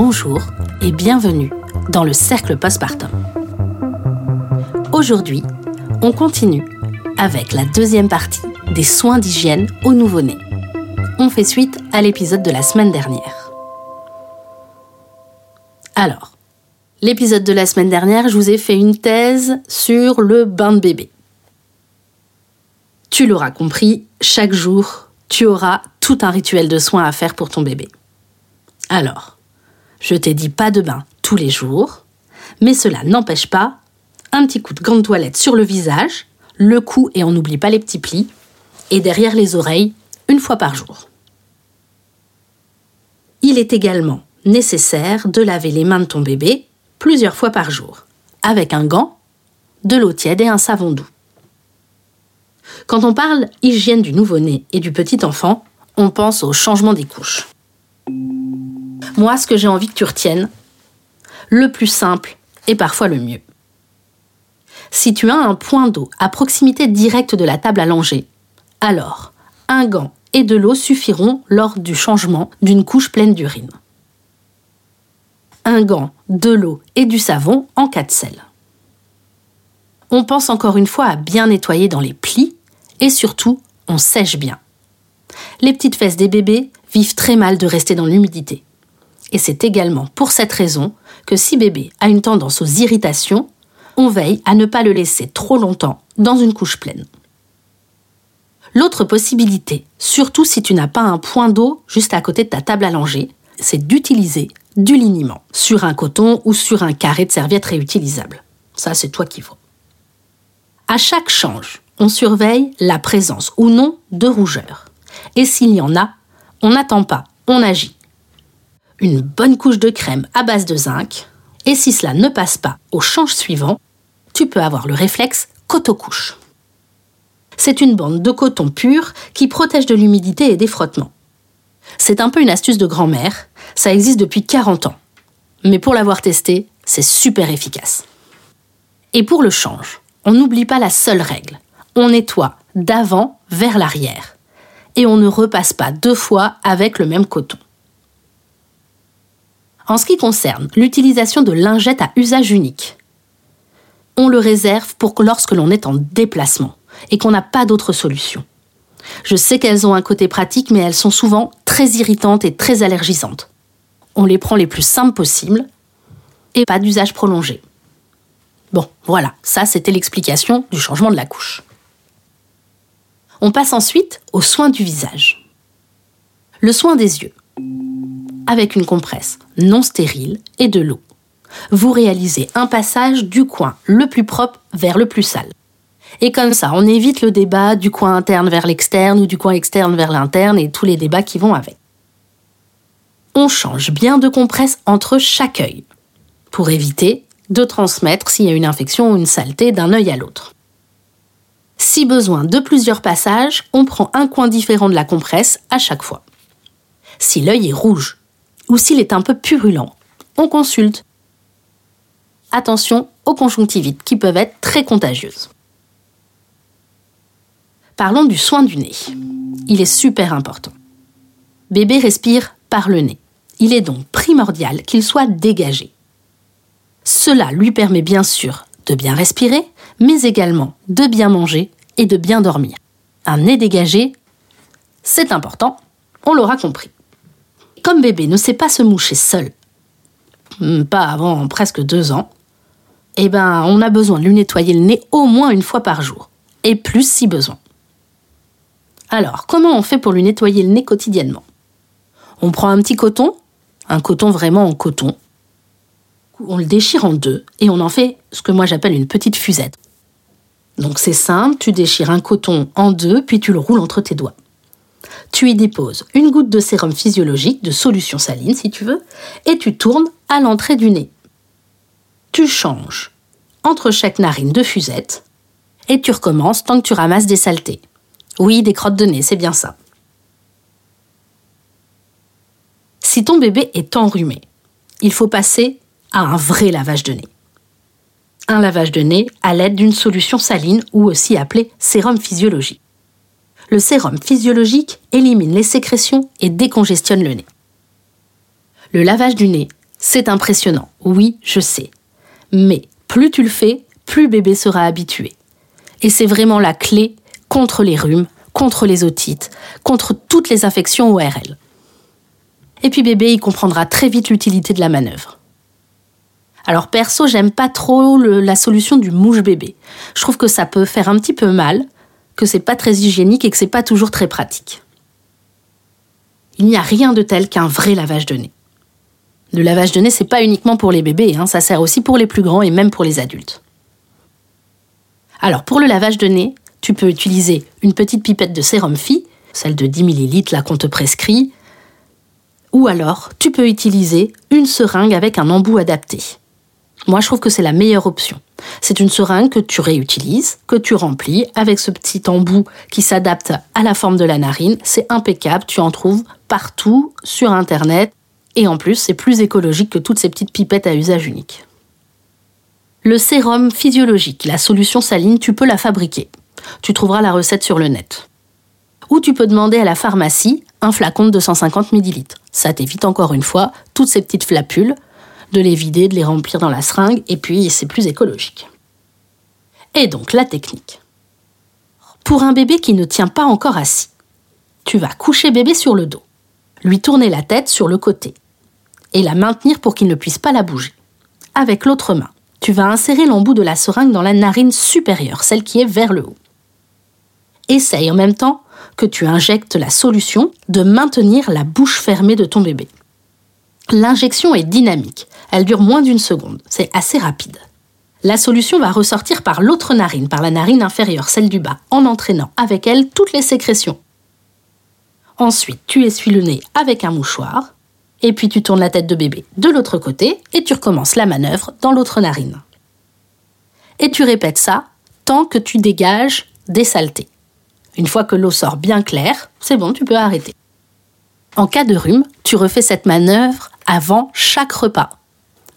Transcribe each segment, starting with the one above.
bonjour et bienvenue dans le cercle postpartum. Aujourd'hui, on continue avec la deuxième partie des soins d'hygiène au nouveau-né. On fait suite à l'épisode de la semaine dernière. Alors, l'épisode de la semaine dernière, je vous ai fait une thèse sur le bain de bébé. Tu l'auras compris, chaque jour, tu auras tout un rituel de soins à faire pour ton bébé. Alors, je t'ai dit pas de bain tous les jours, mais cela n'empêche pas un petit coup de gant de toilette sur le visage, le cou et on n'oublie pas les petits plis, et derrière les oreilles une fois par jour. Il est également nécessaire de laver les mains de ton bébé plusieurs fois par jour, avec un gant, de l'eau tiède et un savon doux. Quand on parle hygiène du nouveau-né et du petit enfant, on pense au changement des couches. Moi, ce que j'ai envie que tu retiennes, le plus simple et parfois le mieux. Si tu as un point d'eau à proximité directe de la table à langer, alors un gant et de l'eau suffiront lors du changement d'une couche pleine d'urine. Un gant, de l'eau et du savon en cas de sel. On pense encore une fois à bien nettoyer dans les plis et surtout on sèche bien. Les petites fesses des bébés vivent très mal de rester dans l'humidité. Et c'est également pour cette raison que si bébé a une tendance aux irritations, on veille à ne pas le laisser trop longtemps dans une couche pleine. L'autre possibilité, surtout si tu n'as pas un point d'eau juste à côté de ta table à langer, c'est d'utiliser du liniment sur un coton ou sur un carré de serviette réutilisable. Ça, c'est toi qui vois. À chaque change, on surveille la présence ou non de rougeur. Et s'il y en a, on n'attend pas, on agit une bonne couche de crème à base de zinc, et si cela ne passe pas au change suivant, tu peux avoir le réflexe coton-couche. C'est une bande de coton pur qui protège de l'humidité et des frottements. C'est un peu une astuce de grand-mère, ça existe depuis 40 ans. Mais pour l'avoir testé, c'est super efficace. Et pour le change, on n'oublie pas la seule règle. On nettoie d'avant vers l'arrière. Et on ne repasse pas deux fois avec le même coton. En ce qui concerne l'utilisation de lingettes à usage unique, on le réserve pour lorsque l'on est en déplacement et qu'on n'a pas d'autre solution. Je sais qu'elles ont un côté pratique, mais elles sont souvent très irritantes et très allergisantes. On les prend les plus simples possibles et pas d'usage prolongé. Bon, voilà, ça c'était l'explication du changement de la couche. On passe ensuite au soin du visage. Le soin des yeux avec une compresse non stérile et de l'eau. Vous réalisez un passage du coin le plus propre vers le plus sale. Et comme ça, on évite le débat du coin interne vers l'externe ou du coin externe vers l'interne et tous les débats qui vont avec. On change bien de compresse entre chaque œil pour éviter de transmettre s'il y a une infection ou une saleté d'un œil à l'autre. Si besoin de plusieurs passages, on prend un coin différent de la compresse à chaque fois. Si l'œil est rouge ou s'il est un peu purulent, on consulte. Attention aux conjonctivites qui peuvent être très contagieuses. Parlons du soin du nez. Il est super important. Bébé respire par le nez. Il est donc primordial qu'il soit dégagé. Cela lui permet bien sûr de bien respirer, mais également de bien manger et de bien dormir. Un nez dégagé, c'est important, on l'aura compris. Comme bébé ne sait pas se moucher seul, hmm, pas avant presque deux ans, eh ben, on a besoin de lui nettoyer le nez au moins une fois par jour, et plus si besoin. Alors, comment on fait pour lui nettoyer le nez quotidiennement? On prend un petit coton, un coton vraiment en coton, on le déchire en deux et on en fait ce que moi j'appelle une petite fusette. Donc c'est simple, tu déchires un coton en deux, puis tu le roules entre tes doigts tu y déposes une goutte de sérum physiologique, de solution saline si tu veux, et tu tournes à l'entrée du nez. Tu changes entre chaque narine de fusette, et tu recommences tant que tu ramasses des saletés. Oui, des crottes de nez, c'est bien ça. Si ton bébé est enrhumé, il faut passer à un vrai lavage de nez. Un lavage de nez à l'aide d'une solution saline ou aussi appelée sérum physiologique le sérum physiologique élimine les sécrétions et décongestionne le nez. Le lavage du nez C'est impressionnant, oui, je sais. Mais plus tu le fais, plus bébé sera habitué. Et c'est vraiment la clé contre les rhumes, contre les otites, contre toutes les infections ORL. Et puis bébé, il comprendra très vite l'utilité de la manœuvre. Alors perso, j'aime pas trop la solution du mouche bébé. Je trouve que ça peut faire un petit peu mal, que c'est pas très hygiénique et que c'est pas toujours très pratique. Il n'y a rien de tel qu'un vrai lavage de nez. Le lavage de nez, c'est pas uniquement pour les bébés, hein, ça sert aussi pour les plus grands et même pour les adultes. Alors pour le lavage de nez, tu peux utiliser une petite pipette de sérum Phi, celle de 10 ml là qu'on te prescrit, ou alors tu peux utiliser une seringue avec un embout adapté. Moi je trouve que c'est la meilleure option. C'est une seringue que tu réutilises, que tu remplis avec ce petit embout qui s'adapte à la forme de la narine. C'est impeccable, tu en trouves partout sur internet et en plus c'est plus écologique que toutes ces petites pipettes à usage unique. Le sérum physiologique, la solution saline, tu peux la fabriquer. Tu trouveras la recette sur le net. Ou tu peux demander à la pharmacie un flacon de 250 ml. Ça t'évite encore une fois toutes ces petites flapules, de les vider, de les remplir dans la seringue, et puis c'est plus écologique. Et donc la technique. Pour un bébé qui ne tient pas encore assis, tu vas coucher bébé sur le dos, lui tourner la tête sur le côté, et la maintenir pour qu'il ne puisse pas la bouger. Avec l'autre main, tu vas insérer l'embout de la seringue dans la narine supérieure, celle qui est vers le haut. Essaye en même temps que tu injectes la solution de maintenir la bouche fermée de ton bébé. L'injection est dynamique, elle dure moins d'une seconde, c'est assez rapide. La solution va ressortir par l'autre narine, par la narine inférieure, celle du bas, en entraînant avec elle toutes les sécrétions. Ensuite, tu essuies le nez avec un mouchoir, et puis tu tournes la tête de bébé de l'autre côté et tu recommences la manœuvre dans l'autre narine. Et tu répètes ça tant que tu dégages des saletés. Une fois que l'eau sort bien claire, c'est bon, tu peux arrêter. En cas de rhume, tu refais cette manœuvre avant chaque repas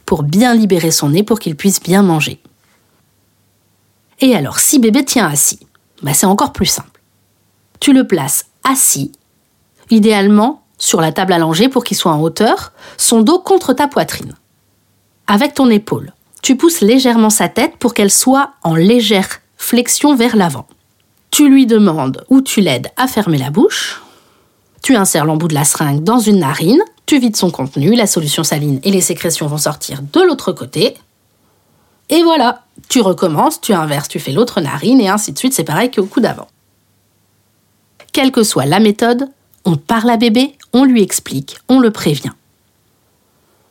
pour bien libérer son nez pour qu'il puisse bien manger. Et alors, si bébé tient assis, bah, c'est encore plus simple. Tu le places assis, idéalement sur la table allongée pour qu'il soit en hauteur, son dos contre ta poitrine. Avec ton épaule, tu pousses légèrement sa tête pour qu'elle soit en légère flexion vers l'avant. Tu lui demandes ou tu l'aides à fermer la bouche. Tu insères l'embout de la seringue dans une narine, tu vides son contenu, la solution saline et les sécrétions vont sortir de l'autre côté. Et voilà, tu recommences, tu inverses, tu fais l'autre narine et ainsi de suite, c'est pareil qu'au coup d'avant. Quelle que soit la méthode, on parle à bébé, on lui explique, on le prévient.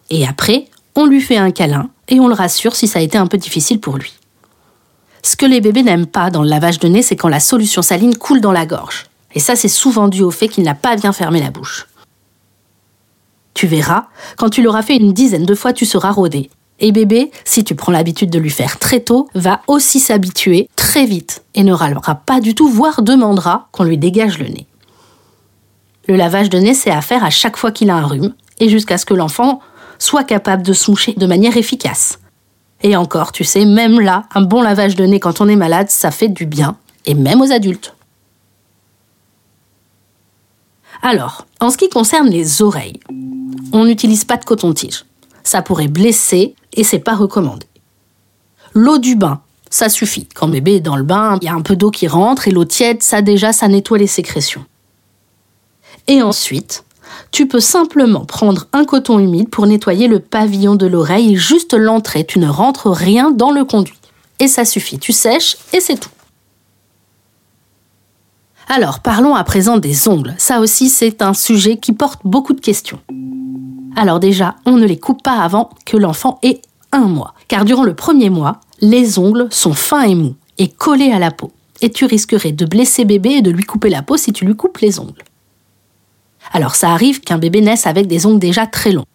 Et après, on lui fait un câlin et on le rassure si ça a été un peu difficile pour lui. Ce que les bébés n'aiment pas dans le lavage de nez, c'est quand la solution saline coule dans la gorge. Et ça, c'est souvent dû au fait qu'il n'a pas bien fermé la bouche. Tu verras, quand tu l'auras fait une dizaine de fois, tu seras rodé. Et bébé, si tu prends l'habitude de lui faire très tôt, va aussi s'habituer très vite et ne râlera pas du tout, voire demandera qu'on lui dégage le nez. Le lavage de nez, c'est à faire à chaque fois qu'il a un rhume, et jusqu'à ce que l'enfant soit capable de se moucher de manière efficace. Et encore, tu sais, même là, un bon lavage de nez quand on est malade, ça fait du bien, et même aux adultes. Alors, en ce qui concerne les oreilles, on n'utilise pas de coton-tige. Ça pourrait blesser et c'est pas recommandé. L'eau du bain, ça suffit. Quand bébé est dans le bain, il y a un peu d'eau qui rentre et l'eau tiède, ça déjà, ça nettoie les sécrétions. Et ensuite, tu peux simplement prendre un coton humide pour nettoyer le pavillon de l'oreille, juste l'entrée. Tu ne rentres rien dans le conduit. Et ça suffit. Tu sèches et c'est tout. Alors, parlons à présent des ongles. Ça aussi, c'est un sujet qui porte beaucoup de questions. Alors déjà, on ne les coupe pas avant que l'enfant ait un mois. Car durant le premier mois, les ongles sont fins et mous et collés à la peau. Et tu risquerais de blesser bébé et de lui couper la peau si tu lui coupes les ongles. Alors ça arrive qu'un bébé naisse avec des ongles déjà très longs.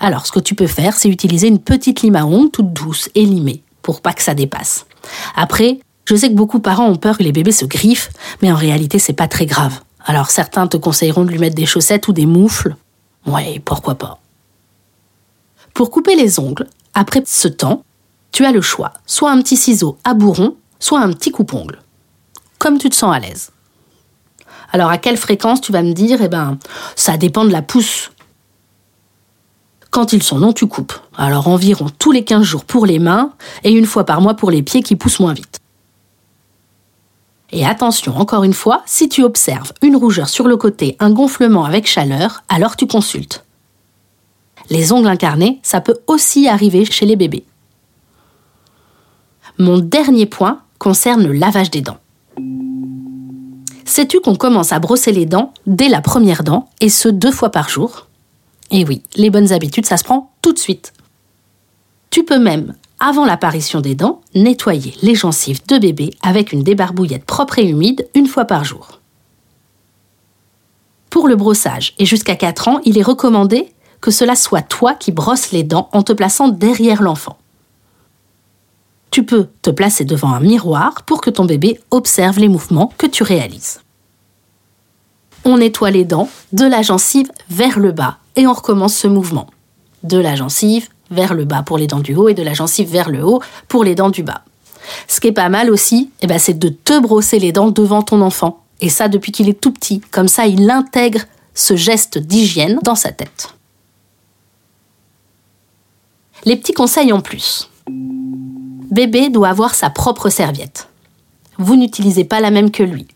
Alors ce que tu peux faire, c'est utiliser une petite lime à ongles toute douce et limée pour pas que ça dépasse. Après, je sais que beaucoup de parents ont peur que les bébés se griffent, mais en réalité c'est pas très grave. Alors certains te conseilleront de lui mettre des chaussettes ou des moufles. Ouais, pourquoi pas. Pour couper les ongles, après ce temps, tu as le choix, soit un petit ciseau à bourron, soit un petit coupe-ongle. Comme tu te sens à l'aise. Alors à quelle fréquence tu vas me dire Eh ben, ça dépend de la pousse. Quand ils sont longs, tu coupes. Alors environ tous les 15 jours pour les mains et une fois par mois pour les pieds qui poussent moins vite. Et attention, encore une fois, si tu observes une rougeur sur le côté, un gonflement avec chaleur, alors tu consultes. Les ongles incarnés, ça peut aussi arriver chez les bébés. Mon dernier point concerne le lavage des dents. Sais-tu qu'on commence à brosser les dents dès la première dent, et ce deux fois par jour? Et oui, les bonnes habitudes, ça se prend tout de suite. Tu peux même, avant l'apparition des dents, nettoyer les gencives de bébé avec une débarbouillette propre et humide une fois par jour. Pour le brossage et jusqu'à 4 ans, il est recommandé que cela soit toi qui brosses les dents en te plaçant derrière l'enfant. Tu peux te placer devant un miroir pour que ton bébé observe les mouvements que tu réalises. On nettoie les dents de la gencive vers le bas et on recommence ce mouvement. De la gencive vers le bas pour les dents du haut et de la gencive vers le haut pour les dents du bas. Ce qui est pas mal aussi, eh ben, c'est de te brosser les dents devant ton enfant. Et ça depuis qu'il est tout petit. Comme ça, il intègre ce geste d'hygiène dans sa tête. Les petits conseils en plus. Bébé doit avoir sa propre serviette. Vous n'utilisez pas la même que lui.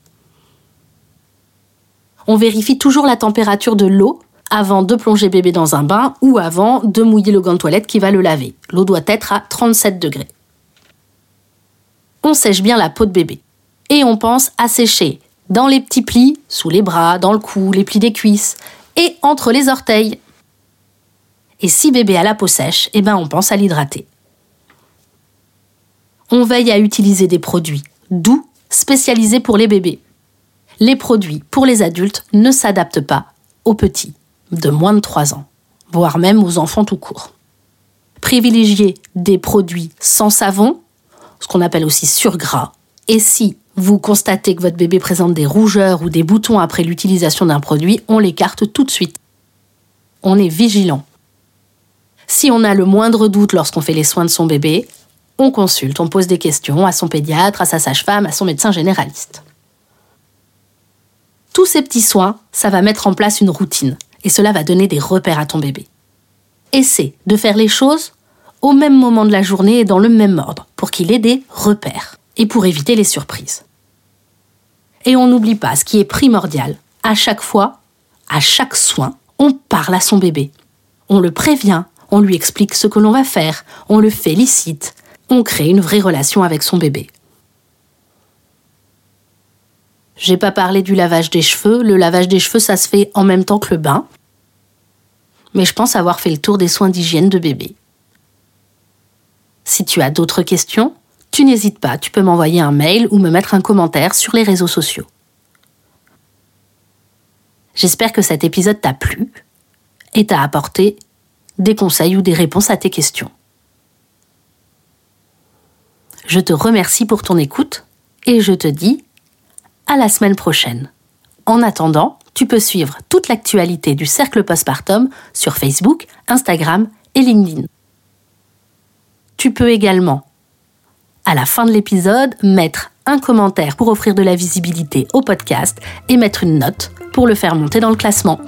On vérifie toujours la température de l'eau avant de plonger bébé dans un bain ou avant de mouiller le gant de toilette qui va le laver. L'eau doit être à 37 degrés. On sèche bien la peau de bébé. Et on pense à sécher dans les petits plis, sous les bras, dans le cou, les plis des cuisses et entre les orteils. Et si bébé a la peau sèche, eh ben on pense à l'hydrater. On veille à utiliser des produits doux, spécialisés pour les bébés. Les produits pour les adultes ne s'adaptent pas aux petits de moins de 3 ans, voire même aux enfants tout court. Privilégiez des produits sans savon, ce qu'on appelle aussi surgras, et si vous constatez que votre bébé présente des rougeurs ou des boutons après l'utilisation d'un produit, on l'écarte tout de suite. On est vigilant. Si on a le moindre doute lorsqu'on fait les soins de son bébé, on consulte, on pose des questions à son pédiatre, à sa sage-femme, à son médecin généraliste. Tous ces petits soins, ça va mettre en place une routine et cela va donner des repères à ton bébé. Essaie de faire les choses au même moment de la journée et dans le même ordre pour qu'il ait des repères et pour éviter les surprises. Et on n'oublie pas ce qui est primordial. À chaque fois, à chaque soin, on parle à son bébé. On le prévient, on lui explique ce que l'on va faire, on le félicite, on crée une vraie relation avec son bébé. J'ai pas parlé du lavage des cheveux. Le lavage des cheveux, ça se fait en même temps que le bain. Mais je pense avoir fait le tour des soins d'hygiène de bébé. Si tu as d'autres questions, tu n'hésites pas, tu peux m'envoyer un mail ou me mettre un commentaire sur les réseaux sociaux. J'espère que cet épisode t'a plu et t'a apporté des conseils ou des réponses à tes questions. Je te remercie pour ton écoute et je te dis à la semaine prochaine. En attendant, tu peux suivre toute l'actualité du cercle postpartum sur Facebook, Instagram et LinkedIn. Tu peux également, à la fin de l'épisode, mettre un commentaire pour offrir de la visibilité au podcast et mettre une note pour le faire monter dans le classement.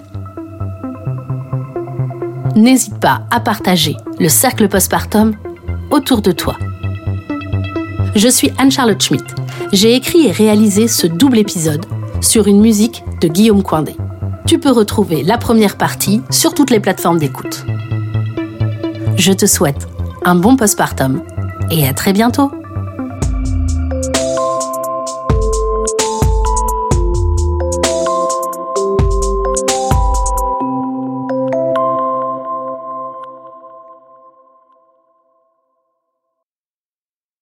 N'hésite pas à partager le cercle postpartum autour de toi. Je suis Anne-Charlotte Schmidt j'ai écrit et réalisé ce double épisode sur une musique de Guillaume Coindé. Tu peux retrouver la première partie sur toutes les plateformes d'écoute. Je te souhaite un bon postpartum et à très bientôt